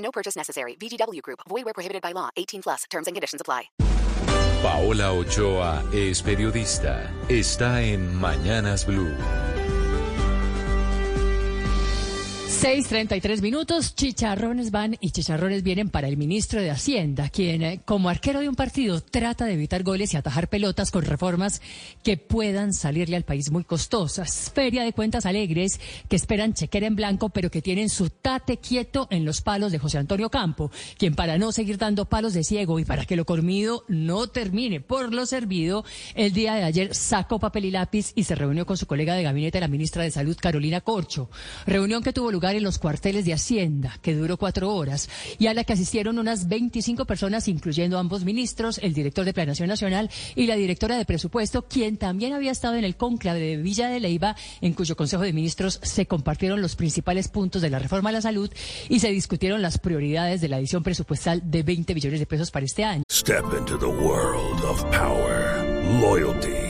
No purchase necessary. VGW Group. Void where prohibited by law. 18 plus. Terms and conditions apply. Paola Ochoa es periodista. Está en Mañanas Blue. 6.33 minutos, chicharrones van y chicharrones vienen para el ministro de Hacienda, quien eh, como arquero de un partido trata de evitar goles y atajar pelotas con reformas que puedan salirle al país muy costosas. Feria de cuentas alegres que esperan chequera en blanco, pero que tienen su tate quieto en los palos de José Antonio Campo, quien para no seguir dando palos de ciego y para que lo comido no termine por lo servido, el día de ayer sacó papel y lápiz y se reunió con su colega de gabinete, la ministra de Salud, Carolina Corcho. Reunión que tuvo lugar en los cuarteles de Hacienda, que duró cuatro horas, y a la que asistieron unas 25 personas, incluyendo ambos ministros, el director de Planación Nacional y la directora de Presupuesto, quien también había estado en el cónclave de Villa de Leiva, en cuyo Consejo de Ministros se compartieron los principales puntos de la reforma a la salud y se discutieron las prioridades de la edición presupuestal de 20 billones de pesos para este año. Step into the world of power, loyalty,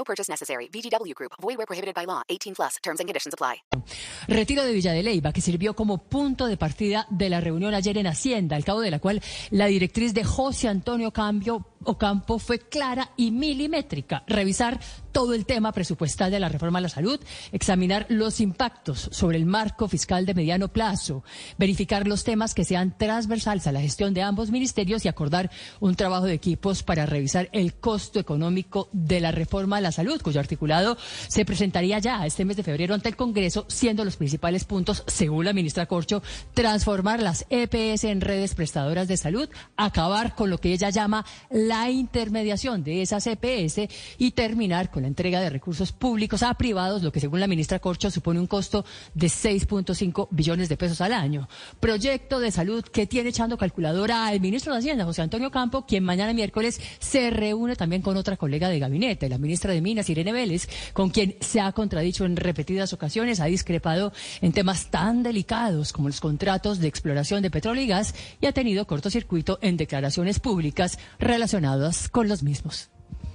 No purchase necessary. VGW Group. Void where prohibited by law. 18 plus. Terms and conditions apply. Retiro de Villa de Leyva, que sirvió como punto de partida de la reunión ayer en Hacienda, al cabo de la cual la directriz de José Antonio Cambio Ocampo fue clara y milimétrica. Revisar todo el tema presupuestal de la reforma a la salud, examinar los impactos sobre el marco fiscal de mediano plazo, verificar los temas que sean transversales a la gestión de ambos ministerios y acordar un trabajo de equipos para revisar el costo económico de la reforma a la salud, cuyo articulado se presentaría ya este mes de febrero ante el Congreso, siendo los principales puntos, según la ministra Corcho, transformar las EPS en redes prestadoras de salud, acabar con lo que ella llama la intermediación de esas EPS y terminar con la entrega de recursos públicos a privados, lo que según la ministra Corcho supone un costo de 6.5 billones de pesos al año. Proyecto de salud que tiene echando calculadora al ministro de Hacienda, José Antonio Campo, quien mañana miércoles se reúne también con otra colega de gabinete, la ministra de Minas, Irene Vélez, con quien se ha contradicho en repetidas ocasiones, ha discrepado en temas tan delicados como los contratos de exploración de petróleo y gas y ha tenido cortocircuito en declaraciones públicas relacionadas con los mismos.